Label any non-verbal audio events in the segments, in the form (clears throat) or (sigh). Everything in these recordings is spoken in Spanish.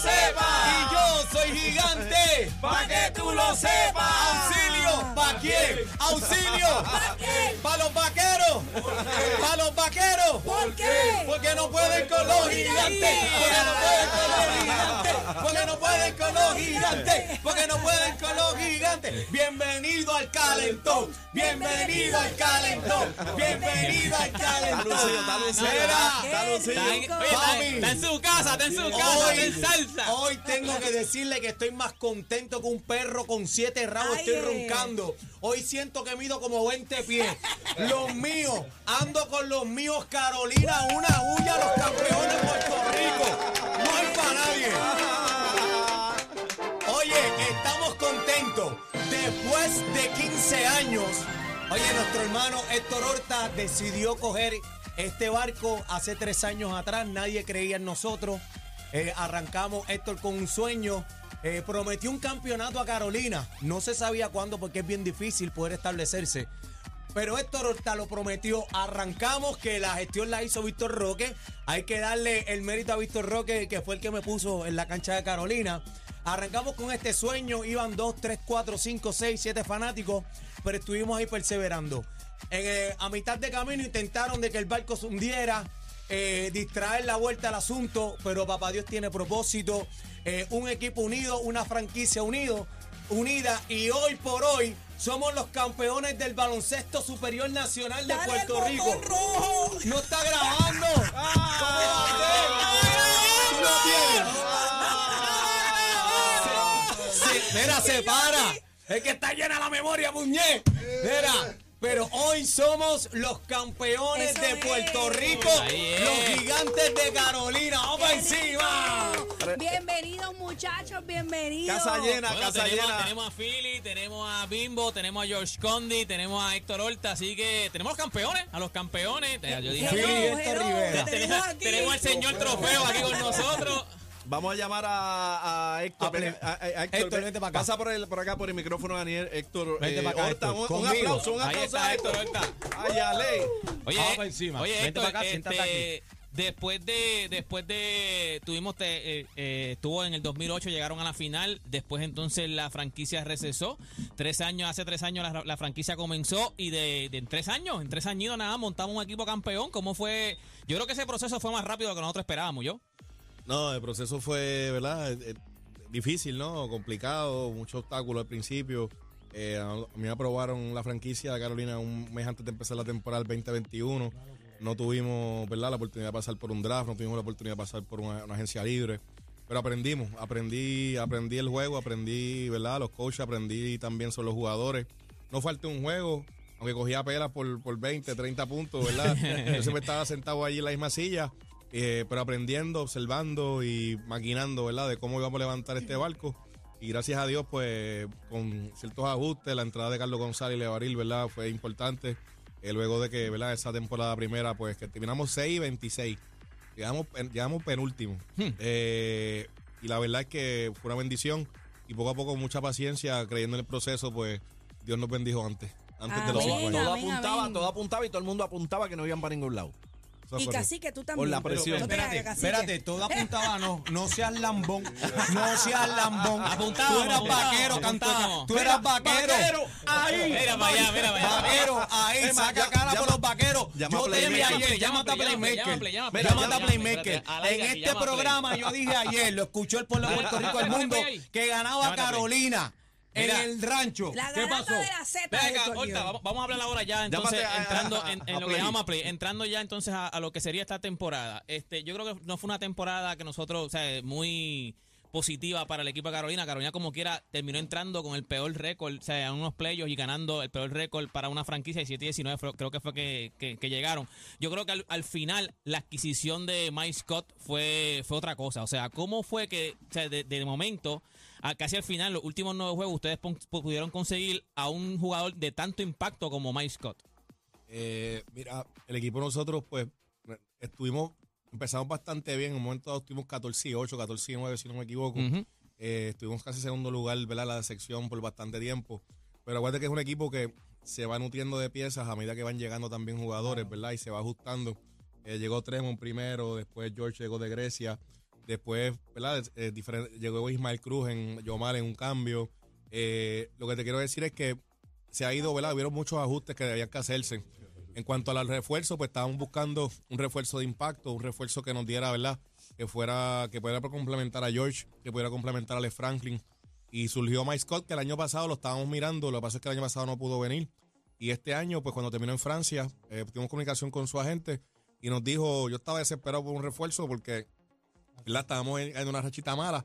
sepas. Y yo soy gigante, pa' que tú lo sepas. Auxilio, ¿pa' quién? Auxilio, ¿Pa' qué? pa' los vaqueros, pa' los vaqueros. ¿Por qué? Porque no pueden con los gigantes, porque no pueden con los gigantes, porque no pueden con los gigantes, porque no pueden con los gigantes. Bienvenido al calentón, bienvenido al calentón, bienvenido al calentón. Está en- su casa, está en su casa, está en salsa. hoy tengo que decirle que estoy más contento que un perro con siete rabos. Estoy eh. roncando. Hoy siento que mido como 20 pies. Los míos, ando con los míos, Carolina, una huya, los campeones de Puerto Rico. No hay para nadie. Oye, estamos contentos. Después de 15 años, oye, nuestro hermano Héctor Horta decidió coger este barco hace tres años atrás. Nadie creía en nosotros. Eh, arrancamos Héctor con un sueño. Eh, prometió un campeonato a Carolina. No se sabía cuándo porque es bien difícil poder establecerse. Pero Héctor Horta lo prometió. Arrancamos que la gestión la hizo Víctor Roque. Hay que darle el mérito a Víctor Roque, que fue el que me puso en la cancha de Carolina. Arrancamos con este sueño. Iban 2, 3, 4, 5, 6, 7 fanáticos. Pero estuvimos ahí perseverando. Eh, a mitad de camino intentaron de que el barco se hundiera. eh, distraer la vuelta al asunto. Pero papá Dios tiene propósito. Eh, un equipo unido, una franquicia unido unida y hoy por hoy somos los campeones del baloncesto superior nacional de Dale Puerto el Rico. rojo. No está grabando. ¿Cómo va a ser? Tú no tienes. Se- se- Mira, se para. Es que está llena la memoria, muñe. Mira. Pero hoy somos los campeones Eso de es. Puerto Rico, es. los gigantes de Carolina. ¡Vamos encima! Bienvenidos muchachos, bienvenidos. Casa llena, Bueno, casa tenemos, llena. tenemos a Philly, tenemos a Bimbo, tenemos a George Condi, tenemos a Héctor Horta, así que tenemos a los campeones, a los campeones. Yo dije, Philly, Héctor Rivera. te tenemos, aquí. tenemos al señor trofeo aquí con nosotros. Vamos a llamar a, a Héctor. A a- Héctor, ven, vente pa' acá. Pasa por, el, por acá por el micrófono, Daniel. Héctor. Vente eh, pa' acá, Horta, Héctor, un, aplauso, un Ahí aplauso está a Héctor Héctor. Horta. Ay, Ale. Oye, Vamos encima. Oye, Vente Héctor, pa' acá, siéntate este, después de, después de, tuvimos, te- eh, eh, estuvo en el 2008, llegaron a la final, después entonces la franquicia recesó, tres años, hace tres años la, la franquicia comenzó y de, de en tres años, en tres años nada, montamos un equipo campeón, ¿cómo fue? Yo creo que ese proceso fue más rápido de lo que nosotros esperábamos, ¿yo? No, el proceso fue, ¿verdad? Eh, eh, Difícil, ¿no? Complicado, muchos obstáculos al principio. Eh, a mí me aprobaron la franquicia de Carolina un mes antes de empezar la temporada del 2021. No tuvimos, ¿verdad? La oportunidad de pasar por un draft, no tuvimos la oportunidad de pasar por una, una agencia libre. Pero aprendimos, aprendí, aprendí el juego, aprendí, ¿verdad? Los coaches, aprendí también sobre los jugadores. No falté un juego, aunque cogía pelas por, por 20, 30 puntos, ¿verdad? (laughs) Yo siempre estaba sentado allí en la misma silla, eh, pero aprendiendo, observando y maquinando, ¿verdad? De cómo íbamos a levantar este barco. Y gracias a Dios, pues, con ciertos ajustes, la entrada de Carlos González y Levaril, ¿verdad? Fue importante. Eh, luego de que, ¿verdad? Esa temporada primera, pues, que terminamos 6 y 26. Llegamos, llegamos penúltimo. Eh, y la verdad es que fue una bendición. Y poco a poco, mucha paciencia, creyendo en el proceso, pues, Dios nos bendijo antes. Antes de los Amén. 50. Todo amén, apuntaba, amén. todo apuntaba y todo el mundo apuntaba que no iban para ningún lado. Eso Y casi que tú también. Por la presión. Espérate, espérate, todo apuntaba, no, no seas lambón, (laughs) no seas lambón. Apuntamos, tú eras vaquero, apuntamos. tú eras vaquero. ahí. Mira para allá, mira para allá. Vaquero, ahí, saca ya- cara por los vaqueros. Yo te dije Playmaker. ayer, llámate a Playmaker. Llámate a Playmaker. En este programa yo dije ayer, lo escuchó el pueblo de Puerto (laughs) Rico, el mundo, que ganaba Llámate a Play. Carolina en Mira. el rancho. La ¿Qué pasó? de la Z. Ven acá, Héctor Horta, Guión. vamos, vamos a hablar ahora ya, entonces, Llámate entrando a- en, a lo que Play. llamamos a Play, entrando ya entonces a, a lo que sería esta temporada. Este, yo creo que no fue una temporada que nosotros, o sea, muy positiva para el equipo de Carolina. Carolina, como quiera, terminó entrando con el peor récord, o sea, en unos playoffs y ganando el peor récord para una franquicia de 7-19, fue- creo que fue que, que- llegaron. Yo creo que al, al final la adquisición de Mike Scott fue, fue otra cosa. O sea, ¿cómo fue que, o sea, de, de momento, a- casi al final, los últimos nueve juegos, ustedes pudieron conseguir a un jugador de tanto impacto como Mike Scott? Eh, mira, el equipo nosotros, pues, estuvimos empezamos bastante bien. En un momento dado estuvimos 14 y 8, 14 y 9, si no me equivoco. Eh, estuvimos casi segundo lugar, ¿verdad? La sección por bastante tiempo. Pero acuérdate que es un equipo que se va nutriendo de piezas a medida que van llegando también jugadores, ¿verdad? Y se va ajustando. Eh, llegó Tremont primero, después George llegó de Grecia, después, ¿verdad? Eh, diferente- llegó Ismael Cruz en Yomar en un cambio. Eh, lo que te quiero decir es que se ha ido, ¿verdad? Hubieron muchos ajustes que debían que hacerse. En cuanto al refuerzo, pues estábamos buscando un refuerzo de impacto, un refuerzo que nos diera, ¿verdad? Que fuera, que pudiera complementar a George, que pudiera complementar a Les Franklin. Y surgió Mike Scott, que el año pasado lo estábamos mirando, lo que pasa es que el año pasado no pudo venir. Y este año, pues cuando terminó en Francia, eh, tuvimos comunicación con su agente y nos dijo, yo estaba desesperado por un refuerzo porque, ¿verdad? Estábamos en una rachita mala.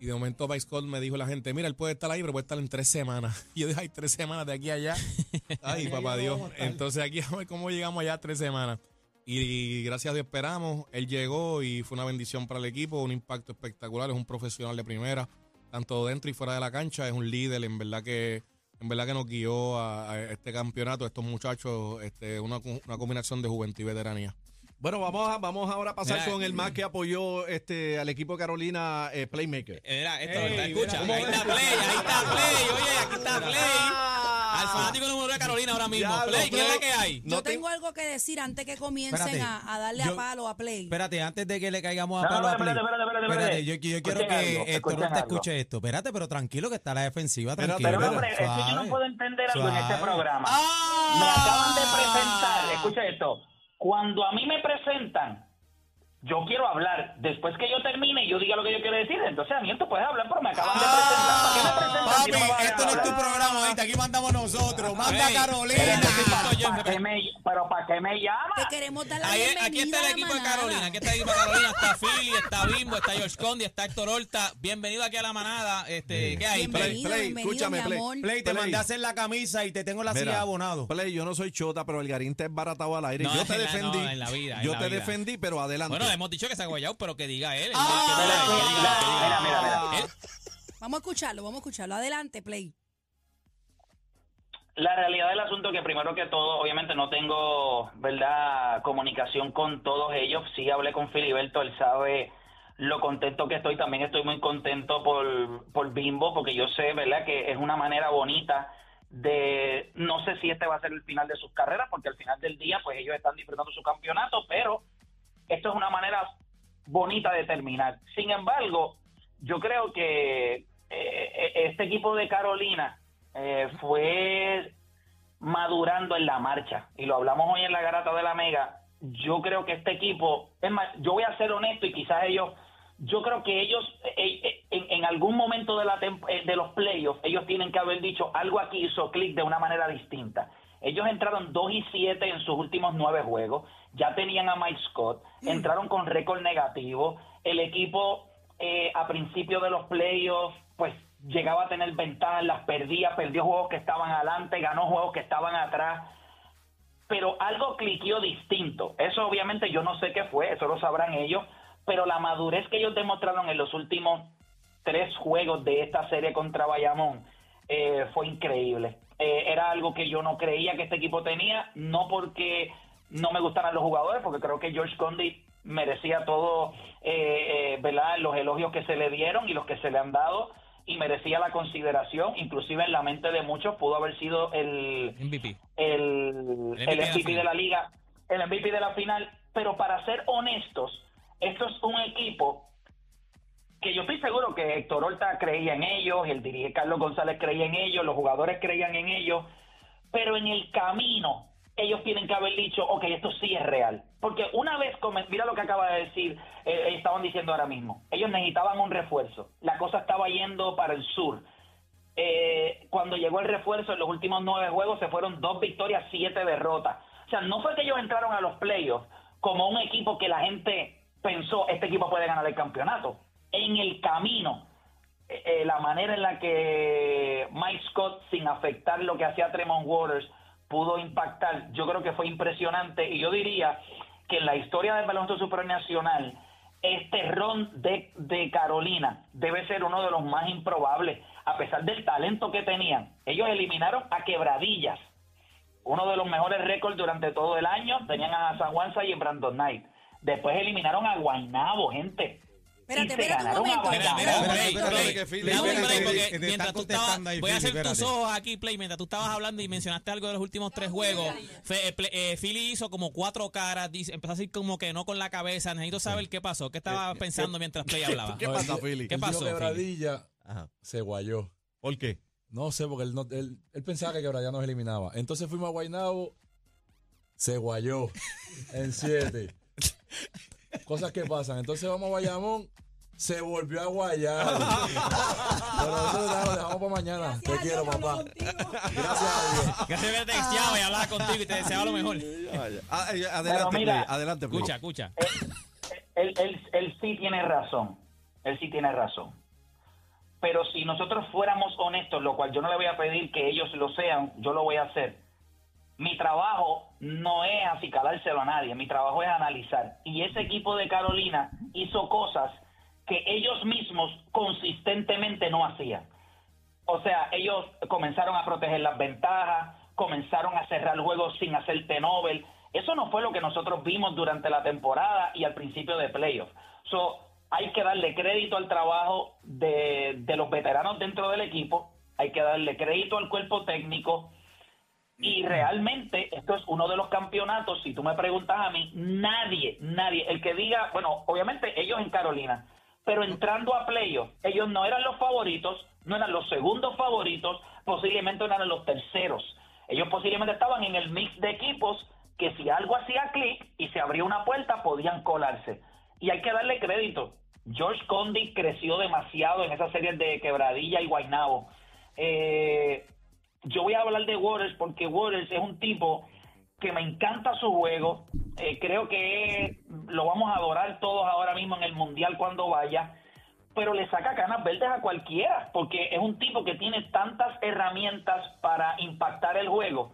Y de momento Scott me dijo la gente, mira, él puede estar ahí, pero puede estar en tres semanas. (laughs) Y yo dije, hay tres semanas de aquí a allá. (laughs) Ay, papá Dios. Entonces aquí a ver cómo llegamos allá tres semanas. Y, gracias a Dios esperamos. Él llegó y fue una bendición para el equipo, un impacto espectacular. Es un profesional de primera, tanto dentro y fuera de la cancha. Es un líder, en verdad que en verdad que nos guió a, a este campeonato, a estos muchachos, este, una, una combinación de juventud y veteranía. Bueno, vamos, a, vamos ahora a pasar Mira, con el más que apoyó este al equipo de Carolina eh, Playmaker. Mira, esto, Ey, está, escucha, mira, ahí ¿cómo está? Play, ahí está Play, oye, aquí está Play. Al fanático número de Carolina ahora mismo. Diablo, Play, ¿qué es la que hay? Yo No te- tengo algo que decir antes que comiencen Espérate. a, a darle Yo- a palo a Play. Espérate, antes de que le caigamos a No, palo a espérate, Play. espérate, espérate, espérate. yo, yo quiero que algo, escuchen Toronto algo. escuche esto. Espérate, pero tranquilo que está la defensiva, Espérate, tranquilo. Pero Pero, hombre, es que yo no suave. puedo entender algo en este Suave. programa. ¡Ah! Me acaban de presentar, escucha esto, cuando a mí me presentan, yo quiero hablar, después que yo termine y yo diga lo que yo quiero decir, entonces a mí tú puedes hablar, pero me acaban de presentar. ¿Para qué me presentan si no me van a Papi, esto no es tu programa ahorita, aquí mandamos nosotros. Manda a Carolina. Pero, ¿para- qué me- pero ¿para qué me llama? Te queremos dar la Ahí- bienvenida aquí está el equipo de. Carolina, aquí está el equipo de Carolina, está Philly, está Bimbo, está George Condi, está Héctor Horta. Bienvenido aquí a la manada. Este, ¿qué hay? Play? Bienvenido, Play, bienvenido, escúchame, Play. amor. Play, te mandé a hacer la camisa y te tengo la silla abonado. Play, yo no soy chota, pero el garín te es baratado al aire. No, yo te defendí. no, en la vida, en yo la te vida. defendí, pero adelante. Hemos dicho que se ha guayado, pero que diga. Él- Vamos a escucharlo, vamos a escucharlo. Adelante, Play. La realidad del asunto es que primero que todo, obviamente no tengo, ¿verdad?, comunicación con todos ellos. Sí hablé con Filiberto, él sabe lo contento que estoy. También estoy muy contento por, por Bimbo, porque yo sé, ¿verdad?, que es una manera bonita de, no sé si este va a ser el final de sus carreras, porque al final del día, pues ellos están disfrutando su campeonato, pero esto es una manera bonita de terminar. Sin embargo, yo creo que eh, este equipo de Carolina eh, fue madurando en la marcha y lo hablamos hoy en la garata de la Mega. Yo creo que este equipo, es más, yo voy a ser honesto y quizás ellos, yo creo que ellos eh, eh, en, en algún momento de, la de los playoffs, ellos tienen que haber dicho algo aquí hizo clic de una manera distinta. Ellos entraron 2 y 7 en sus últimos nueve juegos, ya tenían a Mike Scott, entraron con récord negativo, el equipo eh, a principio de los playoffs, pues llegaba a tener ventajas, las perdía, perdió juegos que estaban adelante, ganó juegos que estaban atrás, pero algo cliqueó distinto. Eso obviamente yo no sé qué fue, eso lo sabrán ellos, pero la madurez que ellos demostraron en los últimos tres juegos de esta serie contra Bayamón eh, fue increíble. Eh, era algo que yo no creía que este equipo tenía, no porque no me gustaran los jugadores, porque creo que George Condi merecía todo, eh, eh, ¿verdad? Los elogios que se le dieron y los que se le han dado, y merecía la consideración, inclusive en la mente de muchos pudo haber sido el, MVP. el, El el MVP de la de la liga, el MVP de la final, pero para ser honestos, esto es un equipo que yo estoy seguro que Héctor Horta creía en ellos, el dirigente Carlos González creía en ellos, los jugadores creían en ellos, pero en el camino ellos tienen que haber dicho, ok, esto sí es real. Porque una vez, mira lo que acaba de decir, eh, estaban diciendo ahora mismo, ellos necesitaban un refuerzo, la cosa estaba yendo para el sur. Eh, cuando llegó el refuerzo en los últimos nueve juegos se fueron dos victorias, siete derrotas. O sea, no fue que ellos entraron a los playoffs como un equipo que la gente pensó, este equipo puede ganar el campeonato. En el camino, eh, eh, la manera en la que Mike Scott, sin afectar lo que hacía Tremont Waters, pudo impactar, yo creo que fue impresionante. Y yo diría que en la historia del baloncesto supranacional, este ron de, Carolina debe ser uno de los más improbables, a pesar del talento que tenían. Ellos eliminaron a Quebradillas, uno de los mejores récords durante todo el año. Tenían a San Juanza y a Brandon Knight. Después eliminaron a Guaynabo, gente. Espérate, un momento. Mientras tú estabas, voy a hacer tus ojos aquí, Play, mientras tú estabas hablando y mencionaste algo de los últimos tres juegos, eh, eh, Philly hizo como cuatro caras, empezó a decir como que no con la cabeza, necesito saber qué pasó, qué estaba pensando mientras Play hablaba. ¿Qué pasa, Philly? ¿Qué pasó, Quebradilla se guayó. ¿Por qué? No sé, porque él, no- él, él pensaba que Quebradilla nos eliminaba. Entonces fuimos a Guaynabo, se guayó en siete. Cosas que pasan. Entonces vamos a Bayamón, se volvió a guayar. (laughs) Pero eso lo dejamos, para mañana. Te quiero, papá. Gracias a Dios. (laughs) Que se me texteaba y hablaba contigo y te deseaba lo mejor. Ah, eh, Adelante, mira, Play, adelante, Play. Escucha, escucha. él, él, él sí tiene razón. Él sí tiene razón. Pero si nosotros fuéramos honestos, lo cual yo no le voy a pedir que ellos lo sean, yo lo voy a hacer. Mi trabajo no es acicalárselo a nadie, mi trabajo es analizar. Y ese equipo de Carolina hizo cosas que ellos mismos consistentemente no hacían. O sea, ellos comenzaron a proteger las ventajas, comenzaron a cerrar juegos sin hacer Nobel. Eso no fue lo que nosotros vimos durante la temporada y al principio de playoff. So, hay que darle crédito al trabajo de, de los veteranos dentro del equipo, hay que darle crédito al cuerpo técnico y realmente esto es uno de los campeonatos, si tú me preguntas a mí, nadie, nadie, el que diga, bueno, obviamente ellos en Carolina, pero entrando a playoff, ellos no eran los favoritos, no eran los segundos favoritos, posiblemente no eran los terceros. Ellos posiblemente estaban en el mix de equipos que si algo hacía clic y se abría una puerta, podían colarse. Y hay que darle crédito. George Condi creció demasiado en esa serie de Quebradilla y Guaynabo. Eh, yo voy a hablar de Waters porque Waters es un tipo que me encanta su juego. Eh, creo que lo vamos a adorar todos ahora mismo en el Mundial cuando vaya. Pero le saca canas verdes a cualquiera porque es un tipo que tiene tantas herramientas para impactar el juego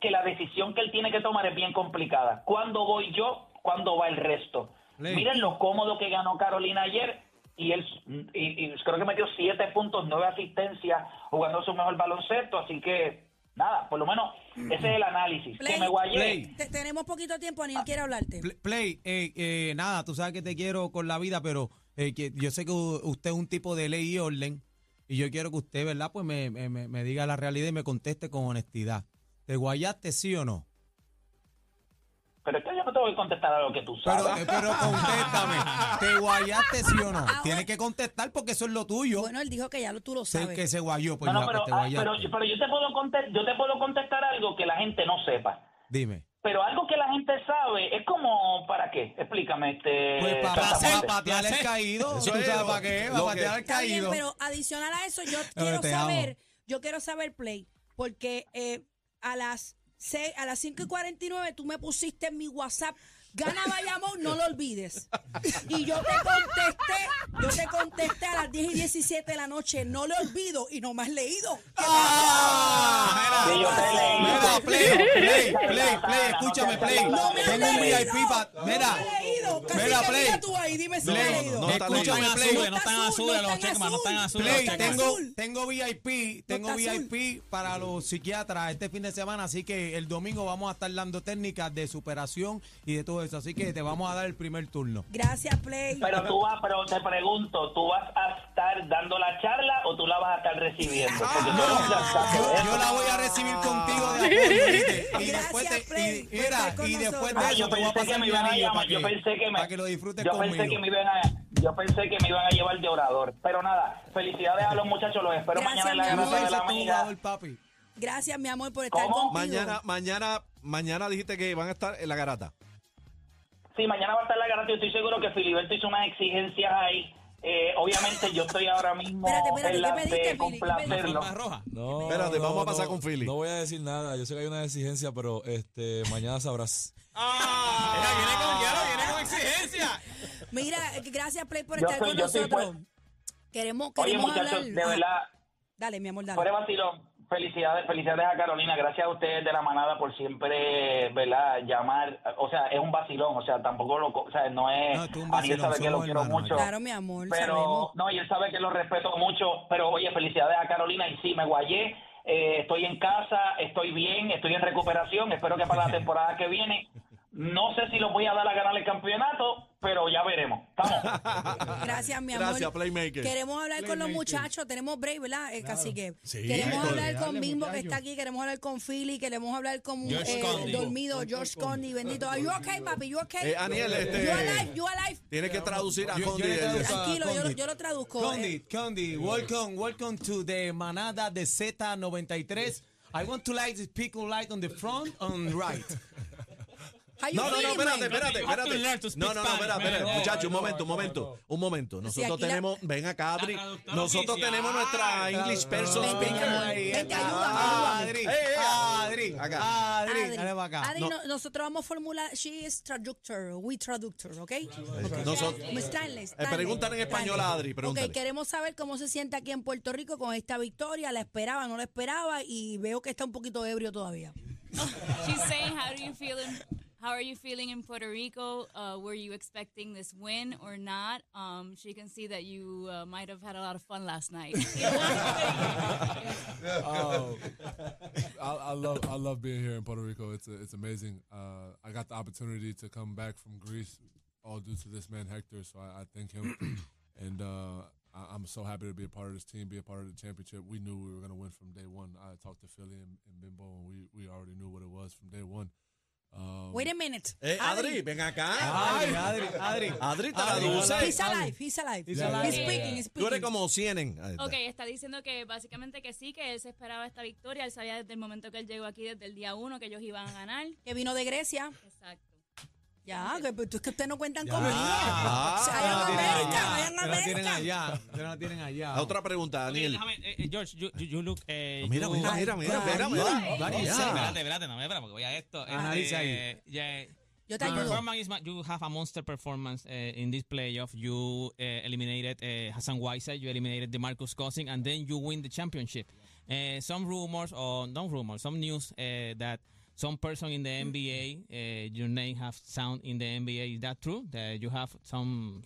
que la decisión que él tiene que tomar es bien complicada. ¿Cuándo voy yo? ¿Cuándo va el resto? Play. Miren lo cómodo que ganó Carolina ayer y él y, y creo que metió siete puntos, nueve asistencias jugando su mejor baloncesto, así que nada, por lo menos ese es el análisis. Play, que me guayé. Play. Te- tenemos poquito tiempo, Aniel quiere hablarte. Pl- Play, eh, eh, nada, tú sabes que te quiero con la vida, pero eh, que yo sé que usted es un tipo de ley y orden y yo quiero que usted, ¿verdad? Pues me, me- me- me diga la realidad y me conteste con honestidad. ¿Te guayaste sí o no? No te voy a contestar a lo que tú Pero, sabes. eh, pero contéstame, ¿te guayaste sí o no? Ahora- Tienes que contestar porque eso es lo tuyo. Bueno, él dijo que ya lo, tú lo Sé sabes. que se guayó, pues no, no, pero, te ah, guayaste. pero, pero yo te puedo contestar, yo te puedo contestar algo que la gente no sepa. Dime. Pero algo que la gente sabe es como, ¿para qué? Explícame. Este, Pues para, patear el caído. Eso ¿Tú es para qué? Para que- patear el caído. pero adicional a eso, yo Pero quiero saber, yo quiero saber, Play, porque eh, a las seis- a las 5 y 49 tú me pusiste en mi WhatsApp, gana Bayamón, no lo olvides. Y yo te contesté, yo te contesté a las 10 y 17 de la noche, no lo olvido y no me has leído. ¿Qué ¡Ah! Leí. Mira, Play, Play, Play, Play, escúchame, Play. No me has Tengo un leído. VIP para. Mira, Casi mira, que Play. mira tú ahí, dime si No, has no, leído. no, azules, no No está están azul, azules no los está checkmarks, no están azul. azules Play, los tengo, tengo VIP, tengo está. VIP para los psiquiatras este fin de semana, así que el domingo vamos a estar dando técnicas de superación y de todo eso, así que te vamos a dar el primer turno. Gracias, Play. Pero tú vas, pero te pregunto, ¿tú vas a estar dando la charla o tú la vas a estar recibiendo? Un cantazo, Yo, yo la voy a recibir contigo de. Y después, Play, y, mira, después de Ah, eso yo te voy a que pasar me mi iban a anillo llamar, para yo que, pensé que me, para que lo disfrutes yo conmigo. pensé que me iban a, yo pensé que me iban a llevar de orador, pero nada, felicidades a los muchachos, los espero Gracias, mañana en la grasa de la papi. Gracias, mi amor, por estar ¿Cómo? contigo. Mañana, mañana, mañana dijiste que van a estar en la garata. Sí, mañana va a estar la garantía. Estoy seguro que Filiberto hizo unas exigencias ahí. Eh, obviamente yo estoy ahora mismo Espérate, espérate, en ¿qué la pediste, de Fili? ¿Qué complacerlo. Roja. No, Espérate, vamos a pasar no, con Philly. No voy a decir nada. Yo sé que hay una exigencia, pero este mañana sabrás. ¡Ah! Mira, viene con, ya, viene con exigencia. Mira, gracias, Play, por Yo estar soy- con yo soy nosotros. pues- Queremos, Oye, queremos muchachos, hablar. de verdad, Dale, mi amor, dale. fuera vacilón. Felicidades, felicidades a Carolina. Gracias a ustedes de la manada por siempre, ¿verdad? Llamar. O sea, es un vacilón. O sea, tampoco lo. O sea, no es. No, es un vacilón, sabe que lo quiero mucho. Claro, mi amor, Pero, sabemos. no, y él sabe que lo respeto mucho. Pero, oye, felicidades a Carolina. Y sí, me guayé. Eh, estoy en casa, estoy bien, estoy en recuperación. Espero que para la (laughs) temporada que viene No sé si los voy a dar a ganar el campeonato, pero ya veremos. Estamos. (laughs) Gracias, mi amor. Gracias, Playmaker. Queremos hablar con los muchachos. Tenemos break, ¿verdad? Eh, Cacique. Sí, queremos dale, hablar con dale, Bimbo, que está aquí. Queremos hablar con Philly. Queremos hablar con George eh, Condi. dormido George Condi. Bendito. Are you okay, papi? You okay? Eh, Aniel, este- You alive? You alive? Tienes que traducir a Yo- Condi. traduzco Tranquilo, yo, Condi. yo lo traduzco. Condi, Eh, Condi, welcome, welcome to the manada de Z93. I want to like the people light on the front and right. (laughs) No, no, no, feeling, espérate, espérate, espérate. No, no, no, espérate, espérate. Muchachos, un momento, un momento, un momento. Nosotros tenemos, ven acá, Adri. Nosotros tenemos nuestra English person Vente, speaker. Adri, Adri, acá. Adri, Adri, dale para acá. Adri, No. no- nosotros vamos a formular, she is traductor, we traductor, ¿ok? Nosotros- Stanley, Eh, pregúntale en español a Adri, pregúntale. Ok, queremos saber cómo se siente aquí en Puerto Rico con esta victoria. ¿La esperaba, no la esperaba? Y veo que está un poquito ebrio todavía. (laughs) She's saying, how do you feel in, how are you feeling in Puerto Rico? Uh, were you expecting this win or not? Um, she can see that you uh, might have had a lot of fun last night. (laughs) Um, I, I love I love being here in Puerto Rico. It's it's amazing. Uh, I got the opportunity to come back from Greece, all due to this man Hector. So I, I thank him, (clears throat) and uh, I, I'm so happy to be a part of this team, be a part of the championship. We knew we were going to win from day one. I talked to Philly and, and Bimbo, and we we already knew what it was from day one. Um, Wait a minute. Eh, Adri, ven acá. Adri, Adri, Adri. Adri, Adri, traduce. He's alive, he's alive. He's speaking, he's Tú eres como cienen. Ok, está diciendo que básicamente que sí, que él se esperaba esta victoria. Él sabía desde el momento que él llegó aquí, desde el día uno, que ellos iban a ganar. Que vino de Grecia. Exacto. Ya, que, pues, es que ustedes no cuentan Ya. conmigo. Ah, O sea, vayan a América, allá. vayan a Ustedes la tienen América. allá. La tienen allá. La Otra pregunta, Ok, Daniel. déjame, eh, eh, George, you, you, you look. eh, Mira, you- mira, mira, mira, mira, mira. Dani, Ya. Espérate, espérate, no me espera porque voy a esto. Analiza ahí. Eh, yeah. Yo te Your ayudo. performance is ma- you have a monster performance uh, in this playoff. You uh, eliminated uh, Hassan Whiteside, you eliminated DeMarcus Cousins, and then you win the championship. Uh, some rumors, or no rumors, some news uh, that some person in the NBA, uh, your name have sound in the NBA. Is that true? That you have some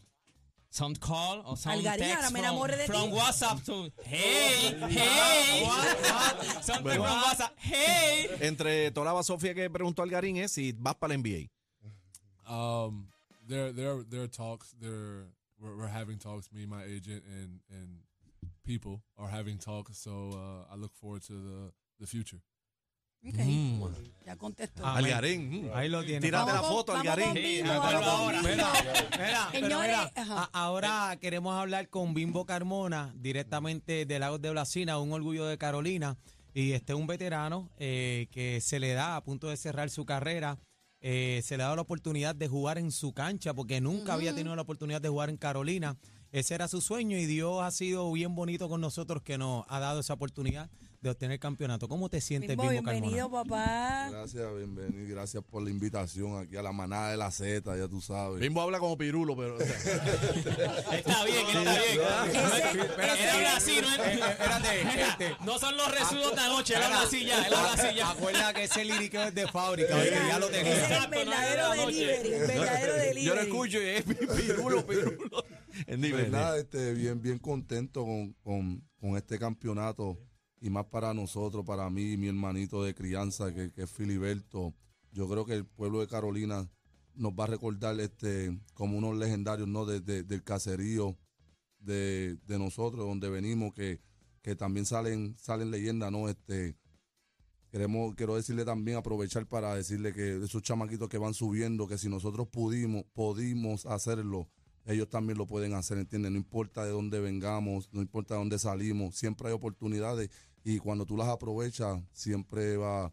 some call or some Algarín, text ahora from, enamoré de from. WhatsApp to hey hey (laughs) something from WhatsApp hey. Entre Toraba Sofía que preguntó al Garín es si vas para la NBA. Um, there, there, there are talks. There, we're, we're having talks. Me, my agent, and and people are having talks. So uh, I look forward to the the future. Ok. Ya contestó. Ah, Al Amén. Garín. mm. Ahí lo tiene. Tírate la Vamos foto al vamos con Garín. Bimbo, Sí, vamos hazlo con ahora. Mira, pero mira, queremos hablar con Bimbo Carmona, directamente de Lagos de Blasina, un orgullo de Carolina. Y este es un veterano eh, que se le da a punto de cerrar su carrera. eh, se le ha dado la oportunidad de jugar en su cancha porque nunca había tenido la oportunidad de jugar en Carolina. Ese era su sueño y Dios ha sido bien bonito con nosotros que nos ha dado esa oportunidad de obtener el campeonato. ¿Cómo te sientes, Bimbo, Bimbo, bienvenido, Carmona? papá. Gracias, bienvenido. Gracias por la invitación aquí a la manada de la Z, ya tú sabes. Bimbo habla como pirulo, pero. (laughs) o sea, Está bien, está bien. Ese- Él habla así, no es- Eh, espérate, este, No son los residuos de anoche, él habla así ya, él habla así ya. Acuerda que ese lírico es de fábrica, oye, ya lo tenía. es el verdadero delivery, el verdadero delivery. yo lo escucho y es (laughs) pirulo, pirulo. Dime, Pues dime. nada, este, bien, bien contento con, con- con este campeonato y más para nosotros, para mí y mi hermanito de crianza que, que es Filiberto. Yo creo que el pueblo de Carolina nos va a recordar este como unos legendarios no de- de- del caserío de, de nosotros, donde venimos, que, que también salen, salen leyendas, ¿no? Este, queremos, quiero decirle también, aprovechar para decirle que esos chamaquitos que van subiendo, que si nosotros pudimos, pudimos hacerlo, ellos también lo pueden hacer, ¿entiendes? No importa de dónde vengamos, no importa de dónde salimos, siempre hay oportunidades y cuando tú las aprovechas, siempre va,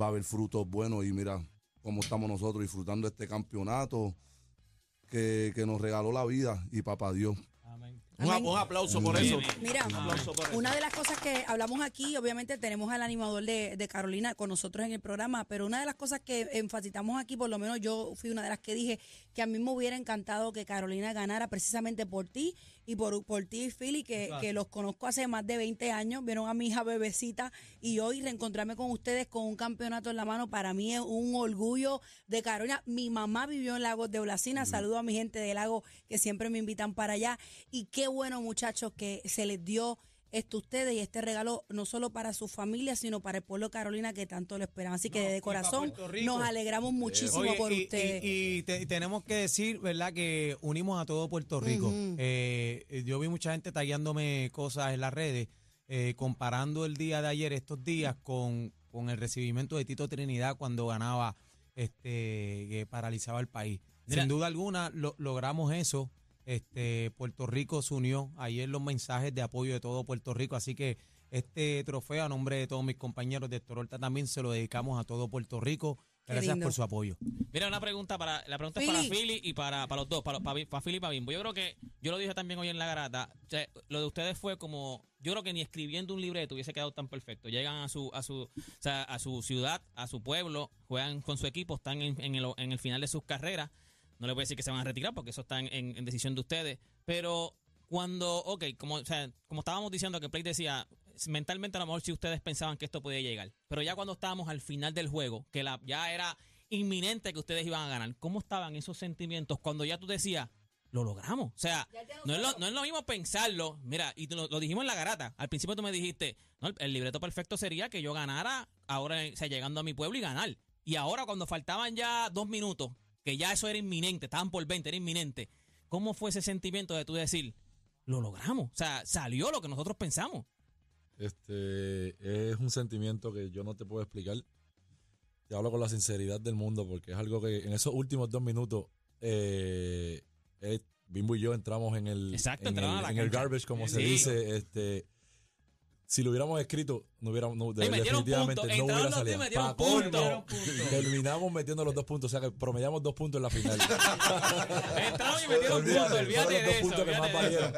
va a haber frutos buenos y mira cómo estamos nosotros disfrutando este campeonato que, que nos regaló la vida y papá Dios. Un, aplauso por eso. Mira, Un aplauso por eso. una de las cosas que hablamos aquí, obviamente tenemos al animador de, de Carolina con nosotros en el programa, pero una de las cosas que enfatizamos aquí, por lo menos yo fui una de las que dije que a mí me hubiera encantado que Carolina ganara precisamente por ti y por, por ti y Philly, que, que los conozco hace más de 20 años, vieron a mi hija bebecita y hoy reencontrarme con ustedes con un campeonato en la mano, para mí es un orgullo de Carolina. Mi mamá vivió en Lagos de Blasina, saludo a mi gente de Lago que siempre me invitan para allá y qué bueno muchachos que se les dio esto ustedes y este regalo no solo para su familia, sino para el pueblo de Carolina que tanto lo esperan. Así que No, de corazón nos alegramos muchísimo Oye, por y, ustedes. y- y te- y tenemos que decir, ¿verdad?, que unimos a todo Puerto Rico. Eh, eh, yo vi mucha gente tagueándome cosas en las redes, eh, comparando el día de ayer, estos días, con, con el recibimiento de Tito Trinidad cuando ganaba, este, que paralizaba el país. Mira. Sin duda alguna, lo- logramos eso. Este, Puerto Rico se unió ayer los mensajes de apoyo de todo Puerto Rico, así que este trofeo a nombre de todos mis compañeros de Héctor Horta también se lo dedicamos a todo Puerto Rico. Gracias por su apoyo. Mira, una pregunta para la pregunta es para Philly y para, para los dos, para, para, para Philly y para Bimbo. Yo creo que, yo lo dije también hoy en la garata, o sea, lo de ustedes fue como, yo creo que ni escribiendo un libreto hubiese quedado tan perfecto. Llegan a su, a su, o sea, a su ciudad, a su pueblo, juegan con su equipo, están en, en el, en el final de sus carreras. No les voy a decir que se van a retirar porque eso está en, en- en decisión de ustedes. Pero cuando, ok, como, o sea, como estábamos diciendo que Play decía, mentalmente a lo mejor si ustedes pensaban que esto podía llegar. Pero ya cuando estábamos al final del juego, que la, ya era inminente que ustedes iban a ganar, ¿cómo estaban esos sentimientos cuando ya tú decías, lo logramos? O sea, no es, lo, no es lo mismo pensarlo. Mira, y lo, lo dijimos en la garata. Al principio tú me dijiste, no, el, el libreto perfecto sería que yo ganara ahora, o sea, llegando a mi pueblo y ganar. Y ahora cuando faltaban ya dos minutos, que ya eso era inminente, estaban por 20, era inminente. ¿Cómo fue ese sentimiento de tú decir, lo logramos? O sea, salió lo que nosotros pensamos. Este es un sentimiento que yo no te puedo explicar. Te hablo con la sinceridad del mundo porque es algo que en esos últimos dos minutos eh, eh, Bimbo y yo entramos en el, Exacto, en el, en el garbage, como se dice. Este, si lo hubiéramos escrito, no hubiéramos, no, de- definitivamente puntos, no hubiera salido. metieron puntos. Terminamos metiendo los dos puntos, o sea que promediamos dos puntos en la final. (laughs) Entraron y metieron puntos, olvídate de dos eso. puntos que más valieron.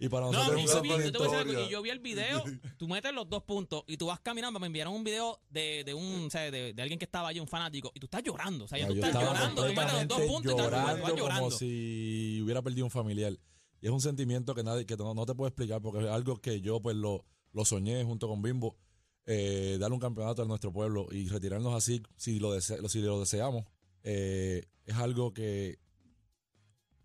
Y para No, nosotros un yo, vi, yo te voy a decir algo, sentimiento. y yo vi el video, tú metes los dos puntos y tú vas caminando, me enviaron un video de, de un, o sea, de, de alguien que estaba allí, un fanático, y tú estás llorando, o sea, ya No, tú estás llorando, tú metes los dos puntos y estás, llorando. como si hubiera perdido un familiar. Y es un sentimiento que nadie, que no, no te puedo explicar porque es algo que yo pues lo, lo soñé junto con Bimbo, eh, darle un campeonato a nuestro pueblo y retirarnos así si lo, dese- si lo deseamos. eh, es algo que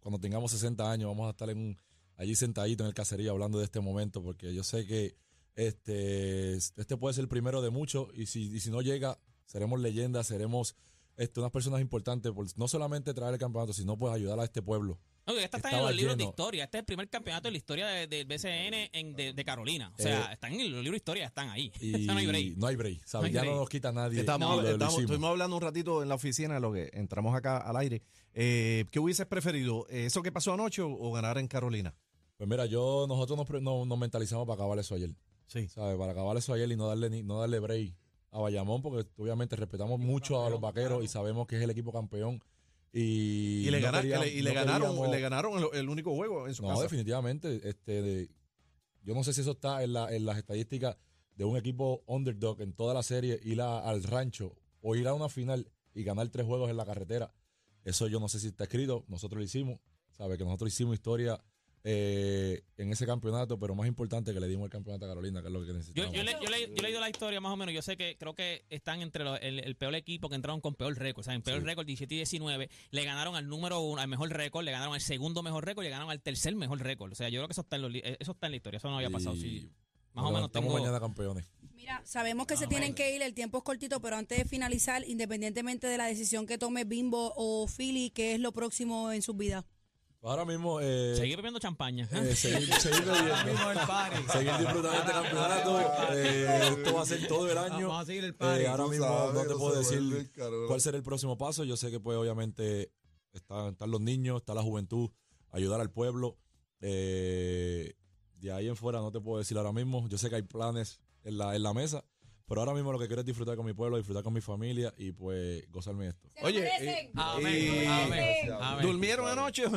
cuando tengamos 60 años vamos a estar en un- allí sentaditos en el caserío hablando de este momento porque yo sé que este, este puede ser el primero de muchos y si, y si no llega seremos leyendas, seremos este, unas personas importantes por no solamente traer el campeonato, sino pues ayudar a este pueblo. No, que esta está en los libros de lleno. historia. Este es el primer campeonato de la historia de- del BCN en, de, de Carolina. O sea, Eh, están en los libros de historia, están ahí. Y (laughs) O sea, no hay break. No hay break, ¿sabes? No hay ya break. no nos quita nadie. Estamos, y lo- lo estamos- hicimos. estuvimos hablando un ratito en la oficina, lo que entramos acá al aire. Eh, ¿Qué hubieses preferido? eh, ¿Eso que pasó anoche o, o ganar en Carolina? Pues mira, yo, nosotros nos, pre- no- nos mentalizamos para acabar eso ayer. Sí. ¿Sabes? Para acabar eso ayer y no darle, ni- no darle break a Bayamón, porque obviamente respetamos mucho a los vaqueros y sabemos que es el equipo campeón. Y, Y, le, no gana- queríamos- y le no ganaron, queríamos- le ganaron el, el único juego en su No, casa. definitivamente. Este, de- yo no sé si eso está en, la, en las estadísticas de un equipo underdog en toda la serie, ir a- al rancho o ir a una final y ganar tres juegos en la carretera. Eso yo no sé si está escrito. Nosotros lo hicimos. Sabe que nosotros hicimos historia eh, en ese campeonato, pero más importante que le dimos el campeonato a Carolina, que es lo que Yo, necesitamos. yo, le- yo le- yo he leído la historia más o menos. Yo sé que creo que están entre los- el, el peor equipo que entraron con peor récord. O sea, en peor Sí. récord 17 y 19. Le ganaron al número uno, al mejor récord, le ganaron al segundo mejor récord y le ganaron al tercer mejor récord. O sea, yo creo que eso está en, los li- eso está en la historia. Eso no había pasado. Y Sí. Más o nos menos tengo. mañana campeones. Mira, sabemos que se tienen que ir, el tiempo es cortito, pero antes de finalizar, independientemente de la decisión que tome Bimbo o Philly, ¿qué es lo próximo en sus vidas? Ahora mismo, eh, Seguir bebiendo champaña. eh, seguir, seguir bebiendo. seguir disfrutando este campeonato. Eh, esto va a ser todo el año. Vamos a seguir el Eh, party. ahora Tú mismo sabes, no te no puedo decir cuál será el próximo paso. Yo sé que pues obviamente están, están los niños, está la juventud, ayudar al pueblo. Eh, de ahí en fuera no te puedo decir ahora mismo. Yo sé que hay planes en la, en la mesa, pero ahora mismo lo que quiero es disfrutar con mi pueblo, disfrutar con mi familia y pues gozarme esto. Oye, eh, Amén, amén, amén. ¿durmieron anoche? Que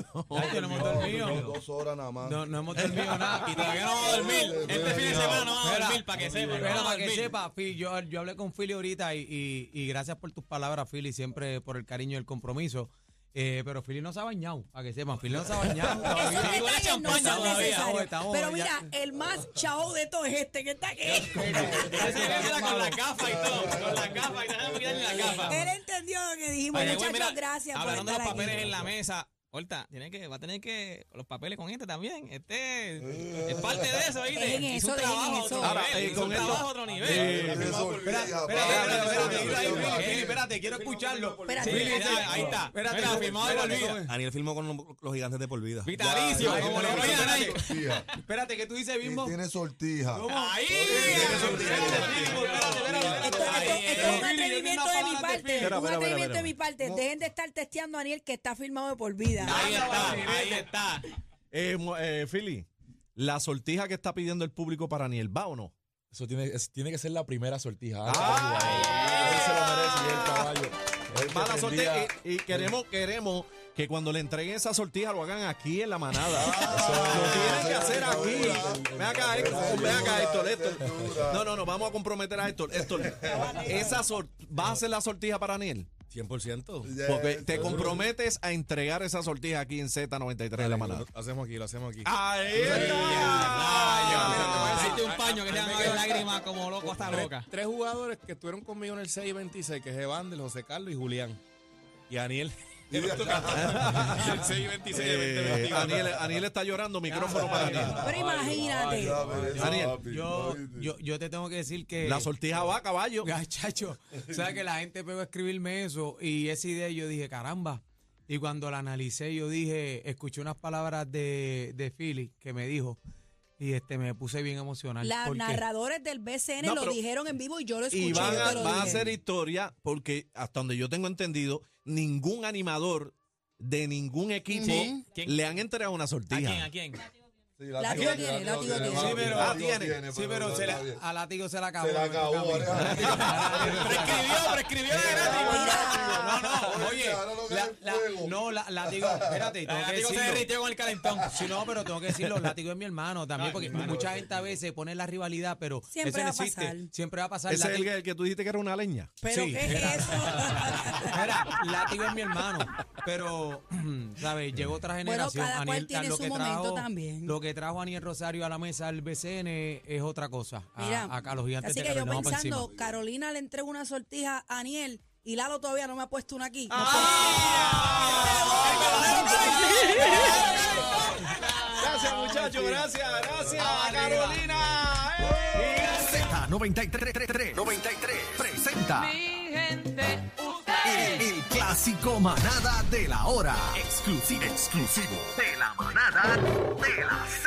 no hemos No, dormido. no, dos horas nada más. No, no hemos dormido nada. (laughs) Y todavía no vamos a dormir. Este fin de semana no vamos a dormir para que sepa. Para que sepa, Phil, yo, yo hablé con Philly ahorita y, y, y gracias por tus palabras, Philly, siempre por el cariño y el compromiso. Eh, pero Philly no se ha bañado, para que sepan, Philly no se ha bañado (laughs) todavía. A Detalles no son todavía. necesarios. Estamos- Pero ya- mira, el más chao de todo es este que está aquí. (laughs) Con las gafas y todo. Con las gafas y déjame quitarle las gafas. Él entendió lo que dijimos, the way, muchachos, mira, gracias por Hablando de estar los papeles aquí. en la mesa, Horta, tiene que, va a tener que los papeles con este también. Este es parte de eso, ¿viste? Eso, un trabajo eso. otro nivel, eh, con un esto- trabajo otro nivel. Eh, Espérate, Espérate, espérate, espérate, espérate, espérate. Espérate, quiero escucharlo. Espérate. Ahí está. Espérate, Mira, ¿cómo- firmado de por espérate, vida. ¿cómo- Daniel firmó con los, gigantes de por vida. Vitalicio, como le a. Espérate, ¿qué tú dices, Bimbo? tiene sortija. Ahí. Esto, es eh. un atrevimiento de mi parte. Espera, un espera, atrevimiento espera, de mi parte. Dejen de estar testeando a Daniel que está firmado de por vida. Ahí está, ahí está. Eh, eh, Philly, la sortija que está pidiendo el público para Aniel, ¿va o no? Eso tiene, es- tiene que ser la primera sortija. Ah. Él se lo merece y el caballo. Que Va sortija y, y queremos, queremos que cuando le entreguen esa sortija lo hagan aquí en la manada. lo tienen que hacer aquí. Ven acá, Héctor, ven acá, Héctor, Héctor. No, no, no, vamos a comprometer a Héctor. Héctor, (laughs) esa sor- ¿vas a hacer la sortija para Aniel? 100%. Porque te comprometes a entregar esa sortija aquí en Z93 en la manada. Lo hacemos aquí, lo hacemos aquí. Ahí Tráete un paño que le van a ver lágrimas como loco hasta Tres, loca. tres jugadores que estuvieron conmigo en el 626, que es Evander, José Carlos y Julián. Y Aniel. El 626 de Eh, 2021. Aniel, Aniel está llorando, micrófono para Aniel. Pero imagínate. Daniel, Yo, yo, yo te tengo que decir que. La sortija va, caballo. (laughs) Chacho, sabes que la gente pegó a escribirme eso y esa idea yo dije, caramba. Y cuando la analicé, yo dije, escuché unas palabras de, de Philly que me dijo y este me puse bien emocional. Los narradores del BCN No, lo dijeron en vivo y yo lo escuché. Y van a, van a hacer historia porque hasta donde yo tengo entendido, ningún animador de ningún equipo. ¿Quién? le han entregado una ¿A sortija. quién? ¿A quién? Látigo tiene, látigo tiene. Sí, pero- Ah, tiene. Sí, pero se la- a Látigo se la acabó. Se la a acabó. (laughs) Prescribió, prescribió de gratis. No, no, oye, Ahora lo que la- hay la- fuego. No, la- Látigo, (laughs) espérate, tengo que Látigo se derritió con el calentón. (laughs) Sí, no, pero tengo que decirlo, Látigo es mi hermano también, porque mucha gente a veces pone la rivalidad, pero Siempre eso no va a existe. pasar. Siempre va a pasar. Ese es el Látigo- que, el que tú dijiste que era una leña. Pero Sí, ¿qué es era- eso? (laughs) Mira, Látigo es mi hermano, pero, (clears throat) ¿sabes? Llegó otra Bueno, generación. cada cual tiene lo su que momento trajo, también. Lo que trajo Aniel Rosario a la mesa del BCN es otra cosa. A, Mira, a- a los gigantes así de que yo pensando. Carolina le entregó una sortija a Aniel y Lalo todavía no me ha puesto una aquí. Gracias, muchachos. Gracias, gracias, Carolina. Z93 93 presenta el, el clásico manada de la hora. Exclusivo, exclusivo de la manada de la Z.